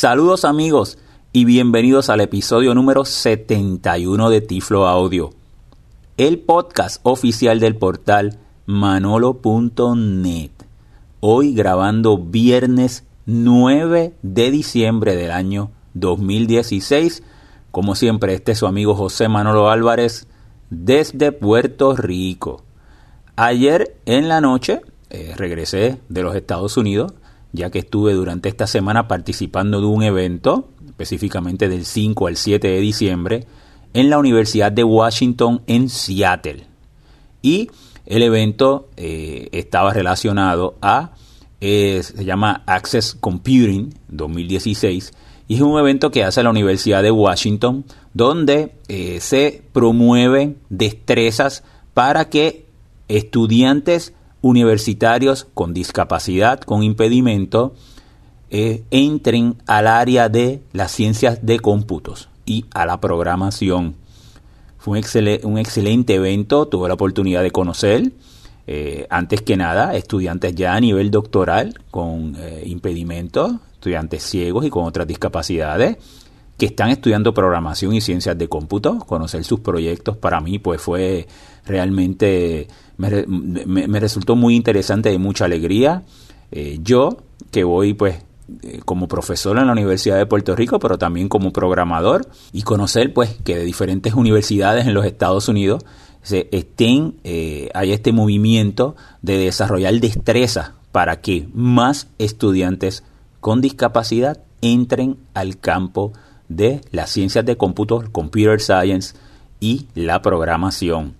Saludos amigos y bienvenidos al episodio número 71 de Tiflo Audio, el podcast oficial del portal manolo.net. Hoy grabando viernes 9 de diciembre del año 2016. Como siempre, este es su amigo José Manolo Álvarez desde Puerto Rico. Ayer en la noche eh, regresé de los Estados Unidos, ya que estuve durante esta semana participando de un evento, específicamente del 5 al 7 de diciembre, en la Universidad de Washington en Seattle. Y el evento eh, estaba relacionado a, eh, se llama Access Computing 2016, y es un evento que hace la Universidad de Washington, donde se promueven destrezas para que estudiantes universitarios con discapacidad, con impedimento, eh, entren al área de las ciencias de cómputos y a la programación. Fue un, un excelente evento, tuve la oportunidad de conocer, eh, antes que nada, estudiantes ya a nivel doctoral con eh, impedimentos, estudiantes ciegos y con otras discapacidades que están estudiando programación y ciencias de cómputo, conocer sus proyectos para mí pues fue realmente, me, resultó muy interesante y mucha alegría. Eh, yo, que voy pues eh, como profesor en la Universidad de Puerto Rico, pero también como programador, y conocer pues que de diferentes universidades en los Estados Unidos se estén, eh, hay este movimiento de desarrollar destrezas para que más estudiantes con discapacidad entren al campo de las ciencias de cómputo, computer science y la programación.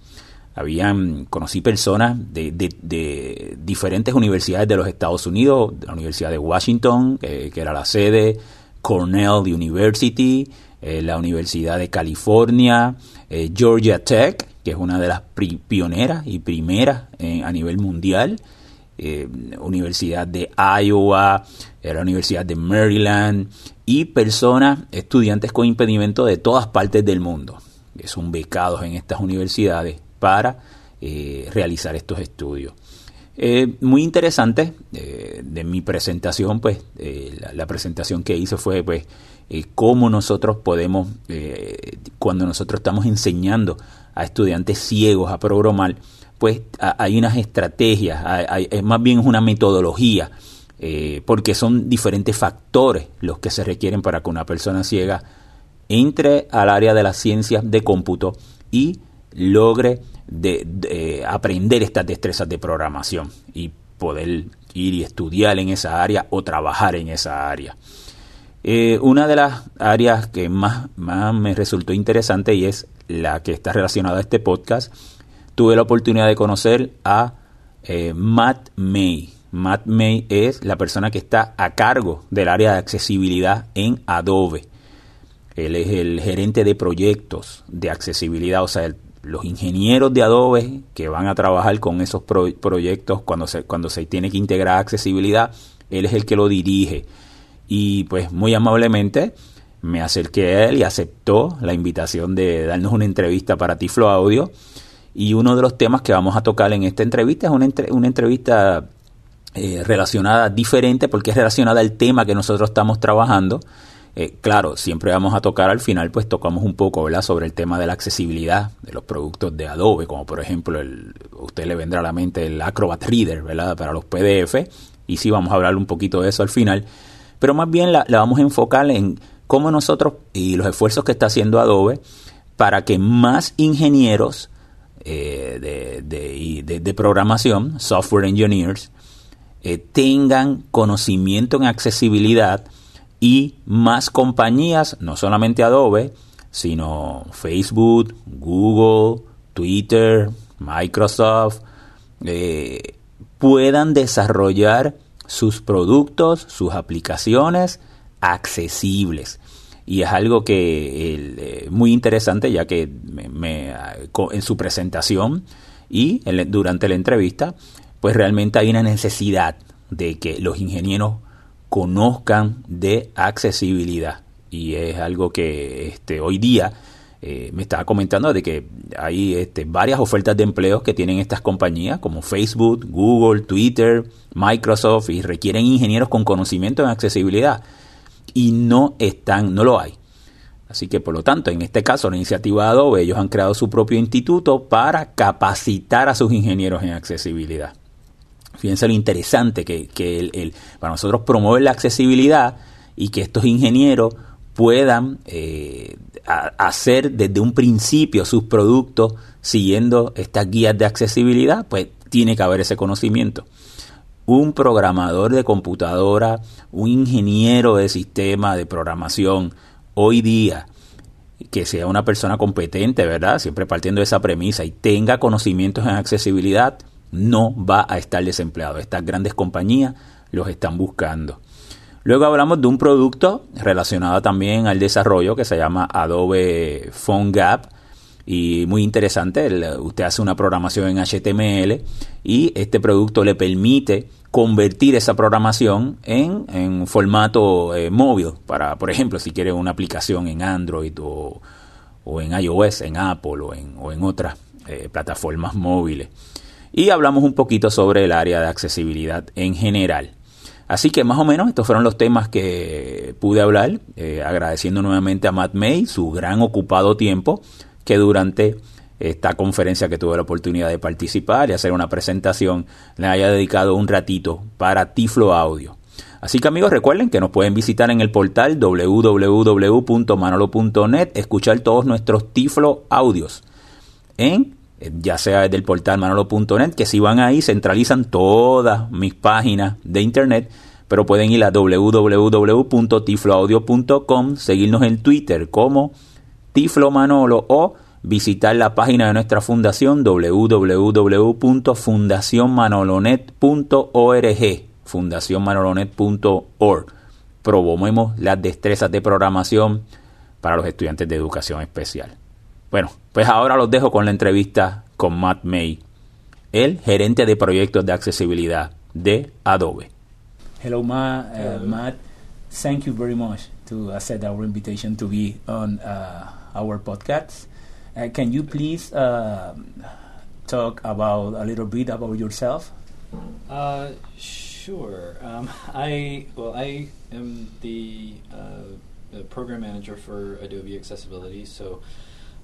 Habían, conocí personas de, de, diferentes universidades de los Estados Unidos, la Universidad de Washington, que era la sede, Cornell University, eh, la Universidad de California, eh, Georgia Tech, que es una de las pioneras y primeras a nivel mundial, eh, Universidad de Iowa, la Universidad de Maryland y personas, estudiantes con impedimento de todas partes del mundo, que son becados en estas universidades para eh, realizar estos estudios. Eh, muy interesante de mi presentación, pues la, presentación que hice fue pues cómo nosotros podemos, cuando nosotros estamos enseñando a estudiantes ciegos a programar, pues hay unas estrategias, hay, más bien una metodología, eh, porque son diferentes factores los que se requieren para que una persona ciega entre al área de las ciencias de cómputo y logre de, aprender estas destrezas de programación y poder ir y estudiar en esa área o trabajar en esa área. Eh, una de las áreas que más, más me resultó interesante y es la que está relacionada a este podcast tuve la oportunidad de conocer a eh, Matt May. Matt May es la persona que está a cargo del área de accesibilidad en Adobe. Él es el gerente de proyectos de accesibilidad, o sea, los ingenieros de Adobe que van a trabajar con esos proyectos cuando se, cuando se tiene que integrar accesibilidad, él es el que lo dirige. Y pues muy amablemente me acerqué a él y aceptó la invitación de darnos una entrevista para Tiflo Audio y uno de los temas que vamos a tocar en esta entrevista es una, una entrevista eh, relacionada diferente porque es relacionada al tema que nosotros estamos trabajando. Eh, claro, siempre vamos a tocar al final, pues tocamos un poco ¿verdad? sobre el tema de la accesibilidad de los productos de Adobe, como por ejemplo, el, usted le vendrá a la mente el Acrobat Reader ¿verdad? para los PDF, y sí vamos a hablar un poquito de eso al final, pero más bien la, vamos a enfocar en cómo nosotros y los esfuerzos que está haciendo Adobe para que más ingenieros eh, de, programación, software engineers, eh, tengan conocimiento en accesibilidad y más compañías, no solamente Adobe, sino Facebook, Google, Twitter, Microsoft, eh, puedan desarrollar sus productos, sus aplicaciones accesibles. Y es algo que eh, muy interesante ya que me, en su presentación y durante la entrevista pues realmente hay una necesidad de que los ingenieros conozcan de accesibilidad y es algo que este, hoy día eh, me estaba comentando de que hay este, varias ofertas de empleos que tienen estas compañías como Facebook, Google, Twitter, Microsoft y requieren ingenieros con conocimiento en accesibilidad y no están, no lo hay. Así que por lo tanto, en este caso, la iniciativa de Adobe, ellos han creado su propio instituto para capacitar a sus ingenieros en accesibilidad. Fíjense lo interesante que, el, para nosotros promover la accesibilidad y que estos ingenieros puedan eh, hacer desde un principio sus productos siguiendo estas guías de accesibilidad, pues tiene que haber ese conocimiento. Un programador de computadora, un ingeniero de sistema de programación, hoy día, que sea una persona competente, ¿verdad? Siempre partiendo de esa premisa y tenga conocimientos en accesibilidad, no va a estar desempleado. Estas grandes compañías los están buscando. Luego hablamos de un producto relacionado también al desarrollo que se llama Adobe PhoneGap y muy interesante. usted hace una programación en HTML y este producto le permite convertir esa programación en, formato eh, móvil para, por ejemplo, si quiere una aplicación en Android o, en iOS, en Apple o en, o en otras eh, plataformas móviles. Y hablamos un poquito sobre el área de accesibilidad en general. Así que más o menos estos fueron los temas que pude hablar, eh, agradeciendo nuevamente a Matt May su gran ocupado tiempo que durante esta conferencia que tuve la oportunidad de participar y hacer una presentación le haya dedicado un ratito para Tiflo Audio. Así que amigos recuerden que nos pueden visitar en el portal www.manolo.net, escuchar todos nuestros Tiflo audios en ya sea desde el portal manolo.net, que si van ahí centralizan todas mis páginas de internet, pero pueden ir a www.tifloaudio.com, seguirnos en Twitter como Tiflo Manolo o visitar la página de nuestra fundación www.fundacionmanolonet.org fundacionmanolonet.org Promovemos las destrezas de programación para los estudiantes de educación especial. Bueno, pues ahora los dejo con la entrevista con Matt May, el gerente de proyectos de accesibilidad de Adobe. Hello, Ma, uh, Matt. Thank you very much to accept our invitation to be on uh, our podcast. Uh, can you please uh, talk about a little bit about yourself? Uh, sure. Um, I well, I am the, the, program manager for Adobe Accessibility. So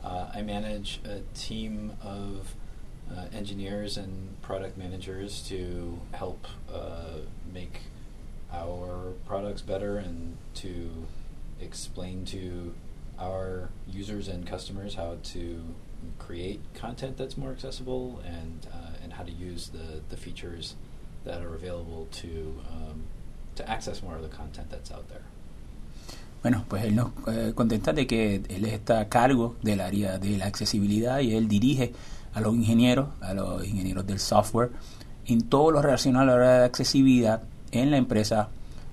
I manage a team of engineers and product managers to help make our products better and to explain to our users and customers how to create content that's more accessible and uh, and how to use the, the features that are available to um, to access more of the content that's out there. Bueno, pues él nos eh, contenta de que él está a cargo del área de la accesibilidad y él dirige a los ingenieros, a los ingenieros del software, en todo lo relacionado a la área de accesibilidad en la empresa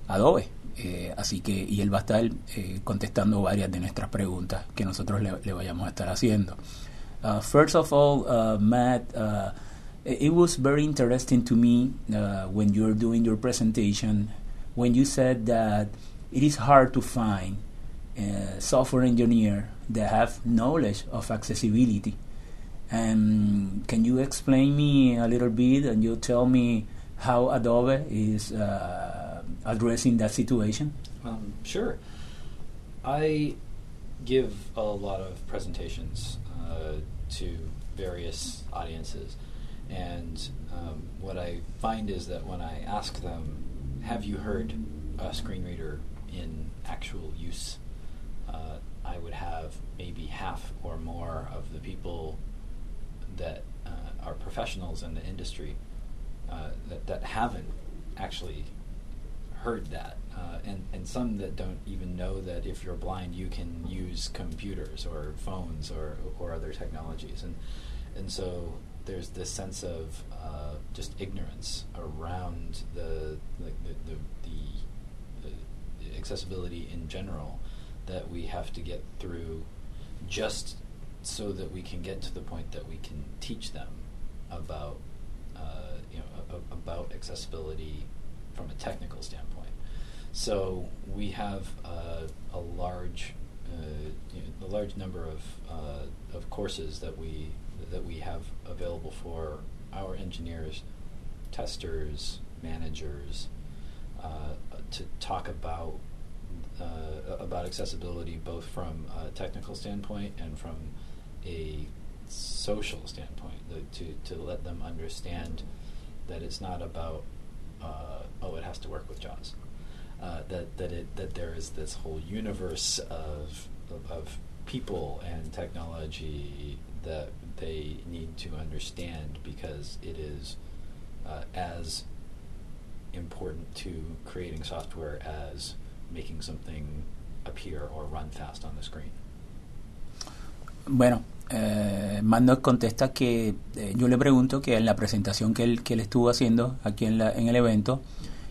Adobe. Eh, así que, y él va a estar eh, contestando varias de nuestras preguntas que nosotros le, le vayamos a estar haciendo. Uh, first of all, uh, Matt, uh, it was very interesting to me uh, when you were doing your presentation when you said that it is hard to find a software engineer that have knowledge of accessibility. And can you explain me a little bit and you tell me how Adobe is uh, addressing that situation? Um, sure. I give a lot of presentations uh, to various audiences, and um, what I find is that when I ask them, "Have you heard a screen reader in actual use?" Uh, I would have maybe half or more of the people that uh, are professionals in the industry uh, that, that haven't actually heard that, uh, and and some that don't even know that if you're blind, you can use computers or phones or or other technologies, and and so there's this sense of uh, just ignorance around the the, the, the, the accessibility in general that we have to get through just so that we can get to the point that we can teach them about uh, you know about accessibility from a technical standpoint. So we have uh, a large, uh, you know, a large number of uh, of courses that we that we have available for our engineers, testers, managers, uh, to talk about uh, about accessibility, both from a technical standpoint and from a social standpoint, to to let them understand that it's not about uh, oh it has to work with JAWS. Uh, that that it that there is this whole universe of, of, of people and technology that they need to understand because it is uh, as important to creating software as making something appear or run fast on the screen. Bueno, eh, Mando contesta que eh, yo le pregunto que en la presentación que él, que él estuvo haciendo aquí en, la, en el evento,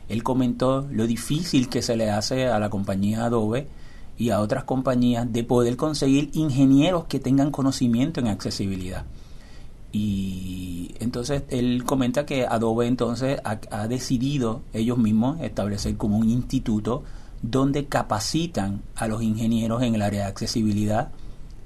él comentó lo difícil que se le hace a la compañía Adobe y a otras compañías de poder conseguir ingenieros que tengan conocimiento en accesibilidad. Y entonces él comenta que Adobe entonces ha, decidido ellos mismos establecer como un instituto donde capacitan a los ingenieros en el área de accesibilidad.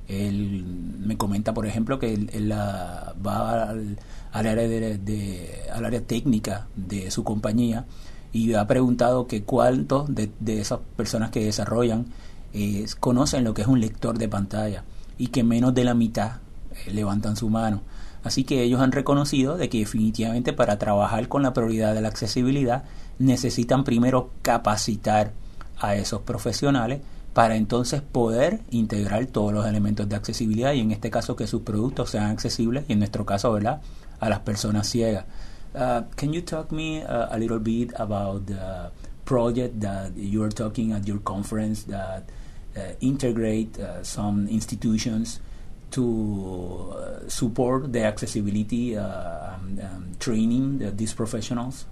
Él me comenta, por ejemplo, que él, va al, área de, al área técnica de su compañía y ha preguntado que cuántos de, de esas personas que desarrollan eh, conocen lo que es un lector de pantalla y que menos de la mitad eh, levantan su mano. Así que ellos han reconocido de que definitivamente para trabajar con la prioridad de la accesibilidad necesitan primero capacitar a esos profesionales para entonces poder integrar todos los elementos de accesibilidad y en este caso que sus productos sean accesibles y en nuestro caso, ¿verdad?, a las personas ciegas. Uh, can you talk me uh, a little bit about the project that you are talking at your conference that uh, integrate uh, some institutions to uh, support the accessibility uh, um, um, training the, these professionals?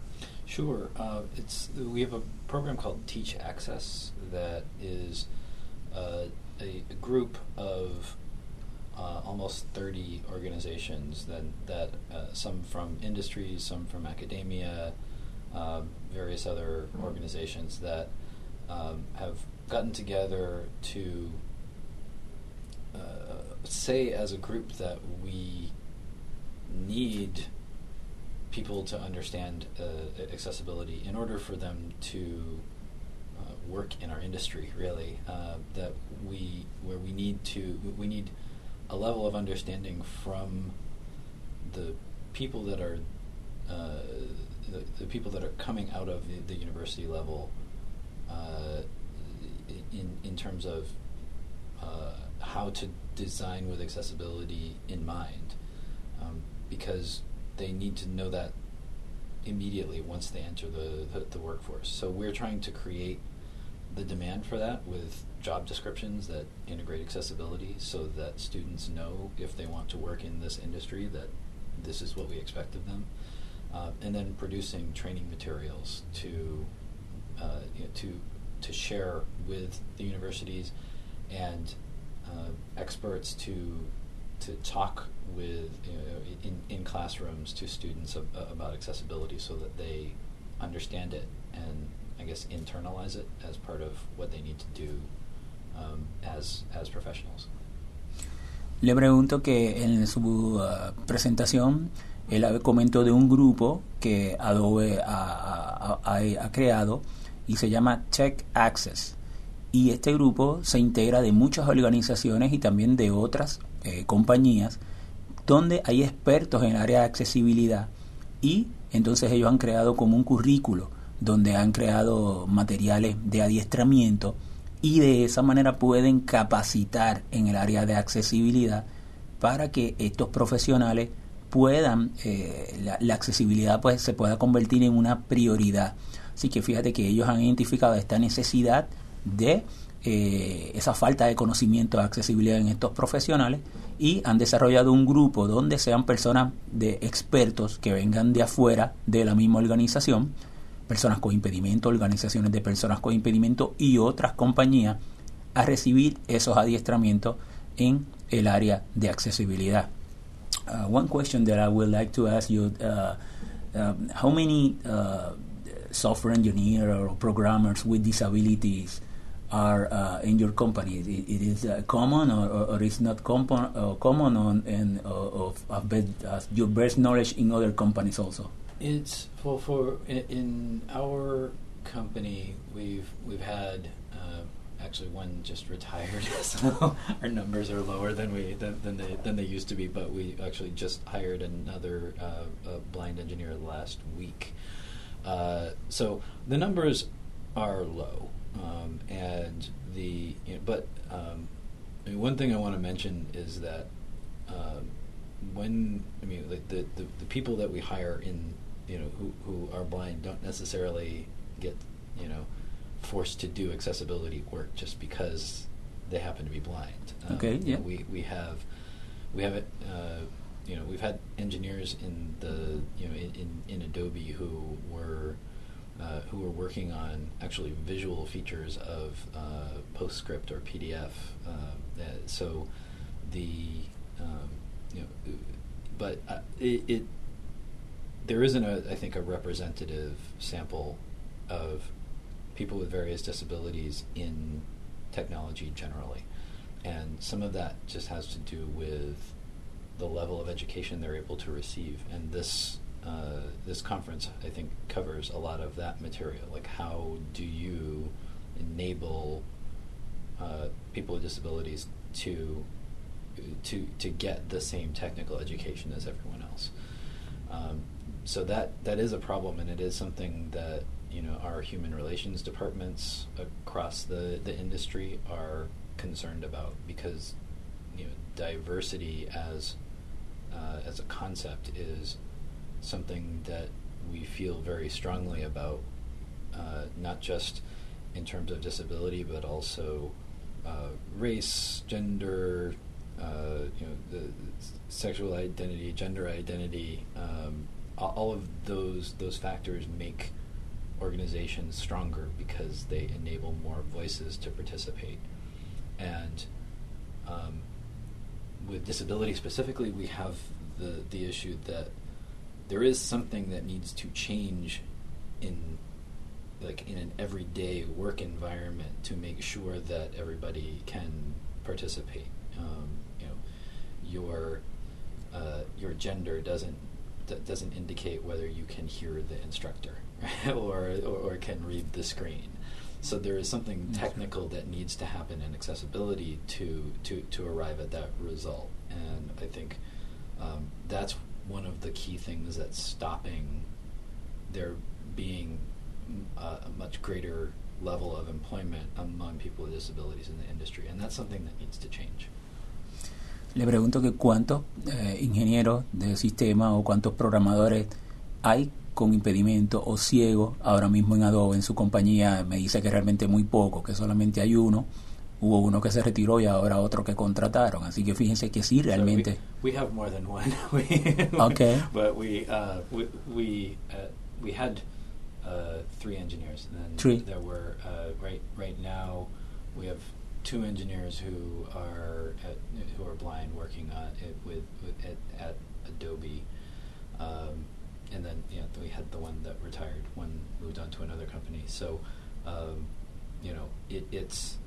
Sure. Uh, it's we have a program called Teach Access that is uh, a, a, group of uh, almost 30 organizations that that uh, some from industries, some from academia, um, various other organizations that um, have gotten together to say as a group that we need people to understand uh, accessibility in order for them to uh, work in our industry. Really, uh, that we where we need to we need a level of understanding from the people that are uh, the, the, people that are coming out of the, the university level uh, in in terms of how to design with accessibility in mind, um, because they need to know that immediately once they enter the, the, the, workforce. So we're trying to create the demand for that with job descriptions that integrate accessibility so that students know if they want to work in this industry that this is what we expect of them. Uh, and then producing training materials to uh, you know, to to share with the universities and uh, experts to to talk with you know, in, in classrooms to students of, uh, about accessibility so that they understand it and I guess internalize it as part of what they need to do um, as, as professionals. Le pregunto que en su uh, presentación él comentó de un grupo que Adobe ha, ha, ha, creado y se llama Tech Access. Y este grupo se integra de muchas organizaciones y también de otras eh, compañías donde hay expertos en el área de accesibilidad y entonces ellos han creado como un currículo donde han creado materiales de adiestramiento y de esa manera pueden capacitar en el área de accesibilidad para que estos profesionales puedan, eh, la, la, accesibilidad pues se pueda convertir en una prioridad. Así que fíjate que ellos han identificado esta necesidad de eh, esa falta de conocimiento de accesibilidad en estos profesionales y han desarrollado un grupo donde sean personas de expertos que vengan de afuera de la misma organización, personas con impedimento, organizaciones de personas con impedimento y otras compañías a recibir esos adiestramientos en el área de accesibilidad. Uh, one question that I would like to ask you, uh, uh, how many uh, software engineers or programmers with disabilities are uh, in your company? It, it is uh, common or, or, or is not common, uh, common on, and uh, of, of your best knowledge in other companies also? It's for for in, in our company we've we've had uh, actually one just retired, so our numbers are lower than we than, than they than they used to be. But we actually just hired another uh, blind engineer last week. Uh, so the numbers are low, um, and the you know, but um, I mean, one thing I want to mention is that um, when I mean like the, the, the people that we hire in you know who who are blind don't necessarily get you know forced to do accessibility work just because they happen to be blind. Um, okay. Yeah. We we have we have it. Uh, you know, we've had engineers in the you know in, in, in Adobe who were who are working on actually visual features of uh, PostScript or PDF. Uh, so the um, you know, but uh, it, it there isn't a I think a representative sample of people with various disabilities in technology generally, and some of that just has to do with the level of education they're able to receive. And this uh, this conference, I think, covers a lot of that material. Like, how do you enable uh, people with disabilities to to to get the same technical education as everyone else? Um, so that that is a problem, and it is something that you know our human relations departments across the the industry are concerned about because you know diversity as uh, as a concept is something that we feel very strongly about, uh, not just in terms of disability, but also uh, race, gender, uh, you know, the sexual identity, gender identity. Um, all of those those factors make organizations stronger because they enable more voices to participate. And um, with disability specifically, we have the the issue that there is something that needs to change in like in an everyday work environment to make sure that everybody can participate. Um, you know, your uh, your gender doesn't d- doesn't indicate whether you can hear the instructor or, or, or can read the screen. So there is something technical that needs to happen in accessibility to to to arrive at that result, and I think um, that's one of the key things that's stopping there being a, a much greater level of employment among people with disabilities in the industry, and that's something that needs to change. Le pregunto que cuántos eh, ingenieros de sistema o cuántos programadores hay con impedimento o ciego ahora mismo en Adobe en su compañía. Me dice que realmente muy poco, que solamente hay uno hubo uno que se retiró y ahora otro que contrataron. Así que fíjense que sí, realmente. So we, we, have more than one. okay. But we uh, we we, uh, we had uh, three engineers, and then three. there were uh, right right now we have two engineers who are at, who are blind working on it with, with at, at, Adobe. Um, and then yeah, we had the one that retired, one moved on to another company. So, um, you know, it, it's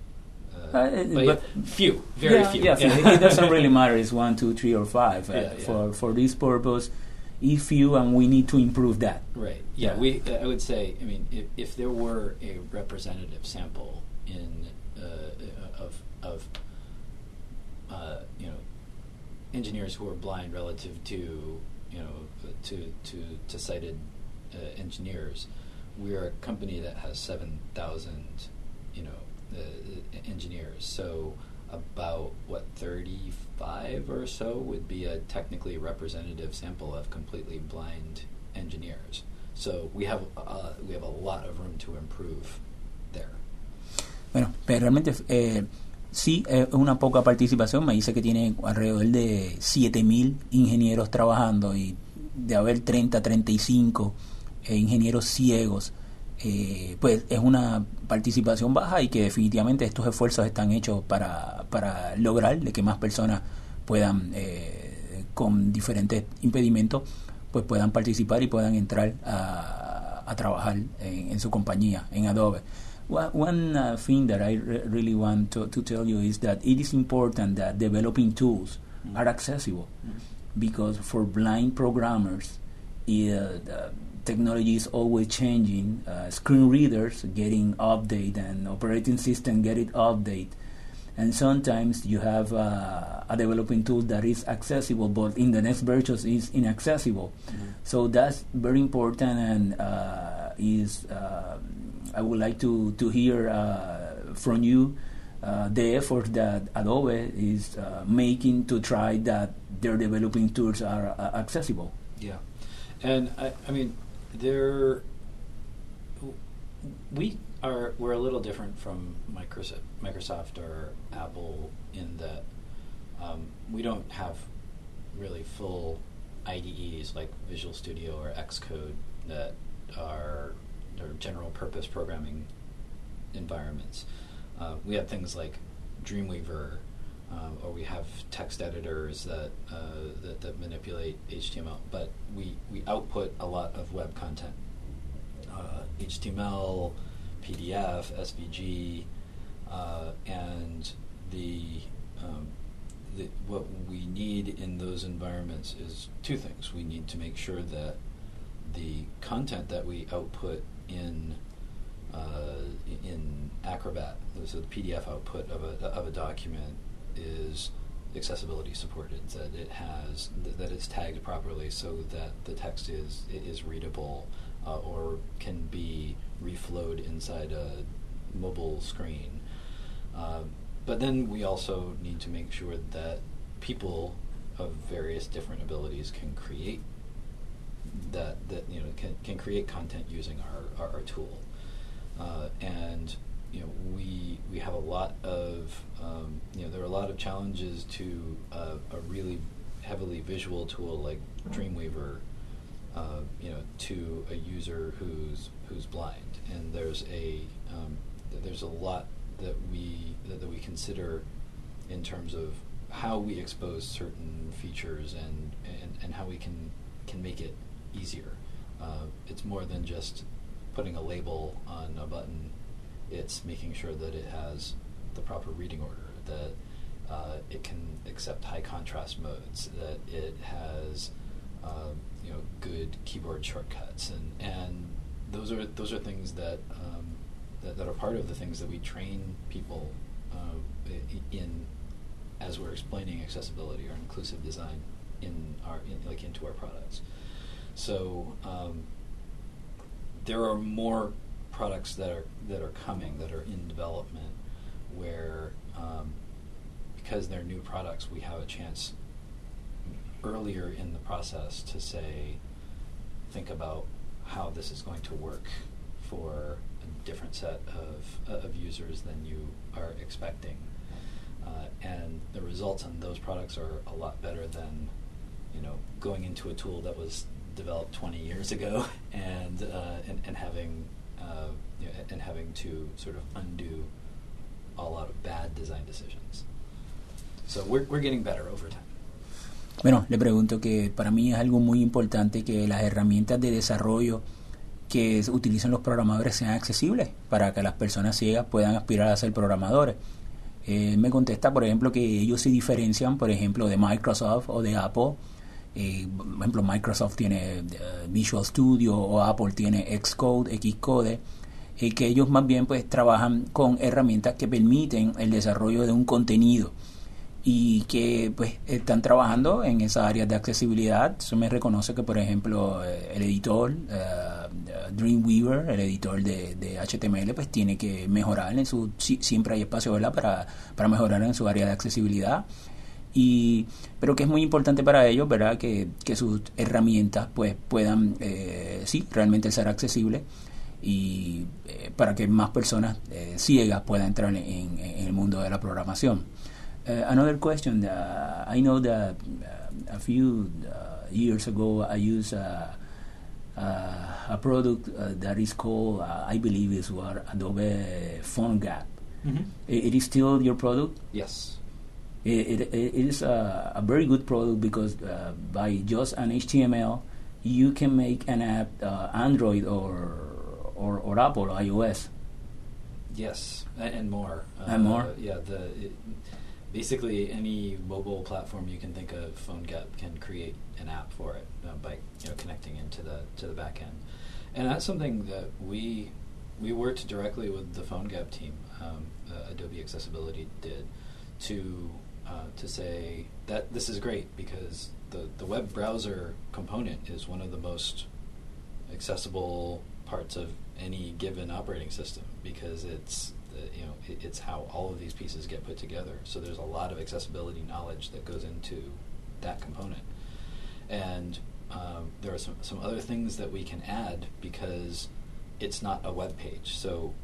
uh, uh, but, but, few, very yeah, few. Yeah, yeah. it doesn't really matter. It's one, two, three, or five. Uh, yeah, for for this purpose, if you and we need to improve that. Right. Yeah. We. Uh, I would say. I mean, if, if there were a representative sample in uh, of of you know engineers who are blind relative to you know to to to sighted engineers, we are a company that has seven thousand you know engineers. So about what 35 or so would be a technically representative sample of completely blind engineers. So we have uh, we have a lot of room to improve there. Bueno, pero realmente eh, sí es una poca participación. Me dice que tiene alrededor de 7000 ingenieros trabajando y de haber 30, 35 eh, ingenieros ciegos eh, pues es una participación baja y que definitivamente estos esfuerzos están hechos para, para lograr de que más personas puedan eh, con diferentes impedimentos pues puedan participar y puedan entrar a, a trabajar en, en, su compañía en Adobe. One uh, thing that I re really want to, to, tell you is that it is important that developing tools are accessible mm. because for blind programmers uh, technology is always changing. Uh, screen readers getting update and operating system getting update. And sometimes you have uh, a developing tool that is accessible, but in the next version is inaccessible. Mm-hmm. So that's very important, and uh, is uh, I would like to to hear uh, from you uh, the effort that Adobe is uh, making to try that their developing tools are uh, accessible. Yeah, and I, I mean, there we are we're a little different from Microsoft, Microsoft or Apple in that um, we don't have really full IDEs like Visual Studio or Xcode that are, are general purpose programming environments. Uh, we have things like Dreamweaver, um, or we have text editors that, uh, that, that manipulate HTML. But we we output a lot of web content, uh, HTML, PDF, SVG, uh, and the, um, the what we need in those environments is two things. We need to make sure that the content that we output in uh, in Acrobat, so the PDF output of a, of a document is accessibility supported, that it has th- that it's tagged properly so that the text is is readable uh, or can be reflowed inside a mobile screen. Uh, but then we also need to make sure that people of various different abilities can create that that you know can, can create content using our, our, our tool. Uh, and you know, we we have a lot of um, you know there are a lot of challenges to uh, a really heavily visual tool like Dreamweaver, uh, you know, to a user who's who's blind, and there's a um, there's a lot that we that, that we consider in terms of how we expose certain features and, and, and how we can can make it easier. Uh, it's more than just putting a label on a button, it's making sure that it has the proper reading order, that uh, it can accept high contrast modes, that it has uh, you know good keyboard shortcuts, and and those are those are things that um, that, that, are part of the things that we train people uh, in as we're explaining accessibility or inclusive design in our in, like into our products. So um, there are more products that are that are coming that are in development where um, because they're new products we have a chance earlier in the process to say think about how this is going to work for a different set of, uh, of users than you are expecting. Uh, and the results on those products are a lot better than you know going into a tool that was developed 20 years ago and, uh, and, and, having, uh, you know, and having to sort of undo a lot of bad design decisions. So we're, getting better over time. Bueno, le pregunto que para mí es algo muy importante que las herramientas de desarrollo que utilizan los programadores sean accesibles para que las personas ciegas puedan aspirar a ser programadores. Eh, me contesta, por ejemplo, que ellos se diferencian, por ejemplo, de Microsoft o de Apple eh, por ejemplo, Microsoft tiene eh, Visual Studio o Apple tiene Xcode, Xcode, eh, que ellos más bien pues trabajan con herramientas que permiten el desarrollo de un contenido y que pues están trabajando en esa área de accesibilidad. Eso me reconoce que, por ejemplo, eh, el editor Dreamweaver, el editor de, HTML, pues tiene que mejorar en su... siempre hay espacio ¿verdad? Para, para mejorar en su área de accesibilidad y pero que es muy importante para ellos verdad que, que sus herramientas pues puedan eh, sí realmente ser accesibles y eh, para que más personas eh, ciegas puedan entrar en, en, el mundo de la programación. Uh, another question uh, I know that uh, a few uh, years ago I used uh, uh, a product that is called I believe is what Adobe PhoneGap mm -hmm. it, it is still your product yes it, it, it is a, a, very good product because uh, by just an HTML, you can make an app uh, Android or, or, or Apple or iOS. Yes, and, more. And more. Uh, yeah, the it, basically any mobile platform you can think of, PhoneGap can create an app for it uh, by you know connecting into the to the back end, and that's something that we we worked directly with the PhoneGap team. Um, uh, Adobe Accessibility did to uh, to say that this is great because the the web browser component is one of the most accessible parts of any given operating system because it's you know it, it's how all of these pieces get put together. So there's a lot of accessibility knowledge that goes into that component, and um, there are some some other things that we can add because it's not a web page. So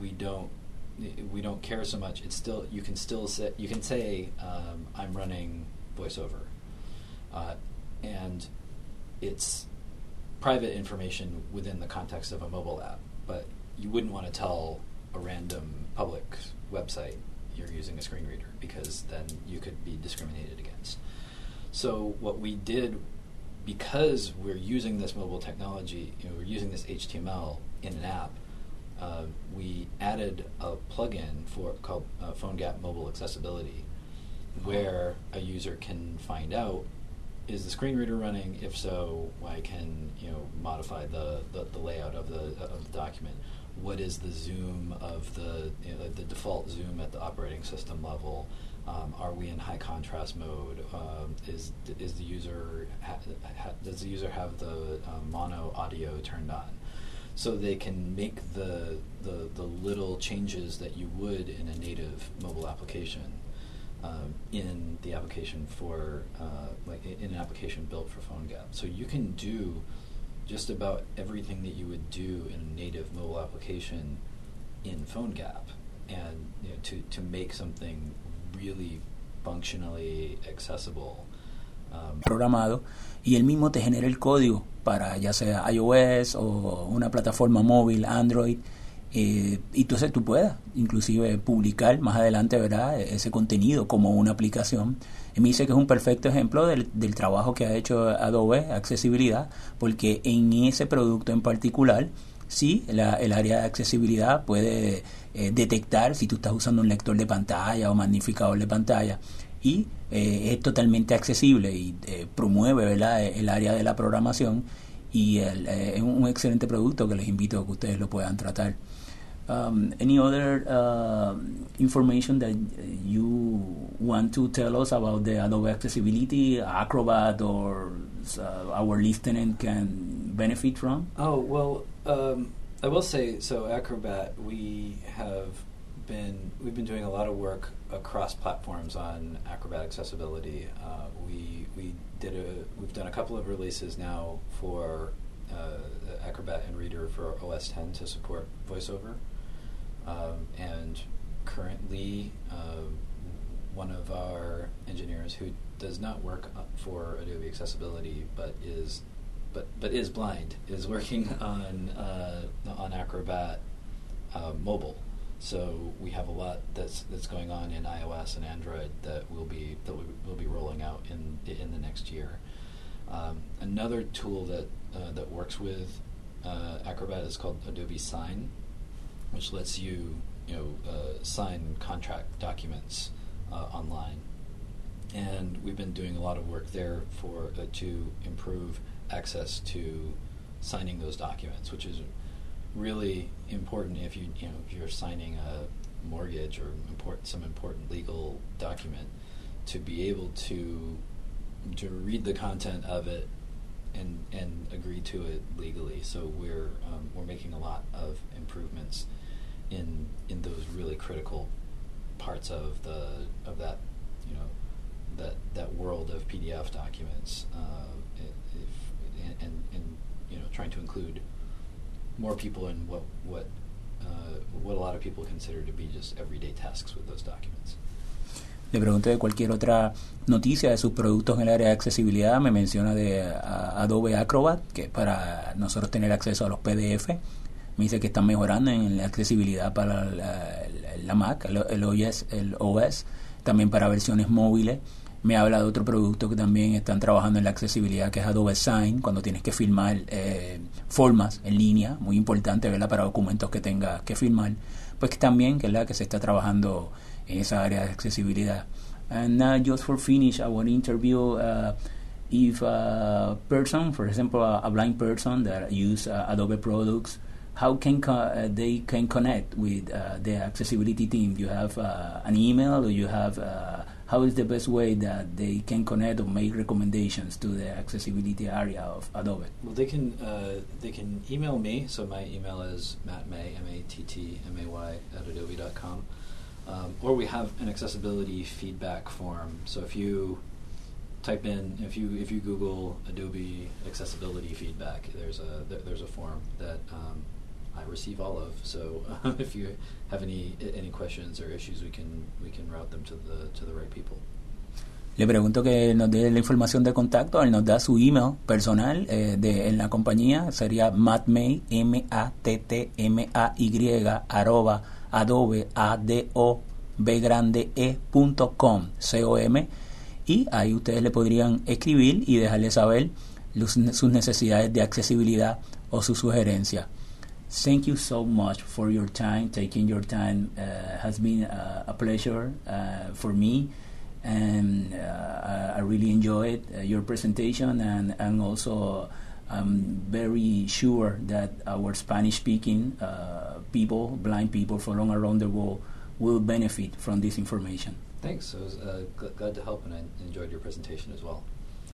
we don't we don't care so much. It's still you can still say you can say um, I'm running VoiceOver, uh, and it's private information within the context of a mobile app. But you wouldn't want to tell a random public website you're using a screen reader because then you could be discriminated against. So what we did because we're using this mobile technology, you know, we're using this HTML in an app. Uh, we added a plugin for called uh, PhoneGap Mobile Accessibility, where a user can find out is the screen reader running. If so, I can you know modify the, the, the layout of the of the document what is the zoom of the you know, the default zoom at the operating system level? Um, are we in high contrast mode? Um, is is the user ha, ha, does the user have the um, mono audio turned on? So they can make the, the the little changes that you would in a native mobile application um, in the application for uh, like in an application built for PhoneGap. So you can do just about everything that you would do in a native mobile application in PhoneGap, and you know, to to make something really functionally accessible. Um, programado y él mismo te genera el código para ya sea iOS o una plataforma móvil, Android, eh, y entonces tú puedas inclusive publicar más adelante ¿verdad? ese contenido como una aplicación me dice que es un perfecto ejemplo del, del trabajo que ha hecho Adobe Accesibilidad, porque en ese producto en particular, sí, la, el área de accesibilidad puede eh, detectar si tú estás usando un lector de pantalla o magnificador de pantalla y eh, es totalmente accesible y eh, promueve ¿verdad? el área de la programación y el, es un excelente producto que les invito a que ustedes lo puedan tratar. Um, any other uh, information that you want to tell us about the Adobe Accessibility, Acrobat, or uh, our listening can benefit from? Oh, well, um, I will say so. Acrobat, we have been we've been doing a lot of work across platforms on Acrobat accessibility. Uh, we we did a we've done a couple of releases now for uh, Acrobat and Reader for OS 10 to support VoiceOver. Um, and currently, uh, one of our engineers who does not work for Adobe Accessibility, but is but but is blind, is working on uh, on Acrobat uh, mobile. So we have a lot that's that's going on in iOS and Android that will be that we will be rolling out in in the next year. Um, another tool that uh, that works with uh, Acrobat is called Adobe Sign, which lets you, you know, uh, sign contract documents uh, online. And we've been doing a lot of work there for uh, to improve access to signing those documents, which is really important if you you know if you're signing a mortgage or some important legal document to be able to to read the content of it and and agree to it legally. So we're um, we're making a lot of improvements in in those really critical parts of the of that you know that that world of PDF documents uh, if, and, and you know trying to include more people in what what uh, what a lot of people consider to be just everyday tasks with those documents. Le pregunté de cualquier otra noticia de sus productos en el área de accesibilidad. Me menciona de Adobe Acrobat, que para nosotros tener acceso a los PDF me dice que están mejorando en la accesibilidad para la, Mac, el, OS, el OS, también para versiones móviles. Me habla de otro producto que también están trabajando en la accesibilidad, que es Adobe Sign, cuando tienes que firmar eh, formas en línea, muy importante. Para documentos que tengas que firmar. Pues que también, es la que se está trabajando en esa área de accesibilidad. And now, just for finish, I want to interview uh, if a person, for example, a, a blind person that use uh, Adobe products, how can uh, they can connect with uh, the accessibility team? You have uh, an email, or you have uh, how is the best way that they can connect or make recommendations to the accessibility area of Adobe? Well, they can uh, they can email me. So my email is mattmay m a t t m a y at adobe.com. Um, or we have an accessibility feedback form. So if you type in if you if you Google Adobe accessibility feedback, there's a there, there's a form that um, I receive all of. So if you have any any questions or issues, we can we can route them to the to the right people. Le pregunto que nos dé la información de contacto, él nos da su email personal eh, de, en la compañía, sería mattmay, M-A-T-T-M-A-Y, arroba adobe, A-D-O-B grande E punto com, C-O-M, y ahí ustedes le podrían escribir y dejarle saber sus necesidades de accesibilidad o su sugerencia. Thank you so much for your time. Taking your time uh, has been uh, a pleasure uh, for me, and uh, I really enjoyed your presentation, and and also I'm very sure that our Spanish-speaking uh, people, blind people from around the world, will benefit from this information. Thanks. I was uh, gl- glad to help, and I enjoyed your presentation as well.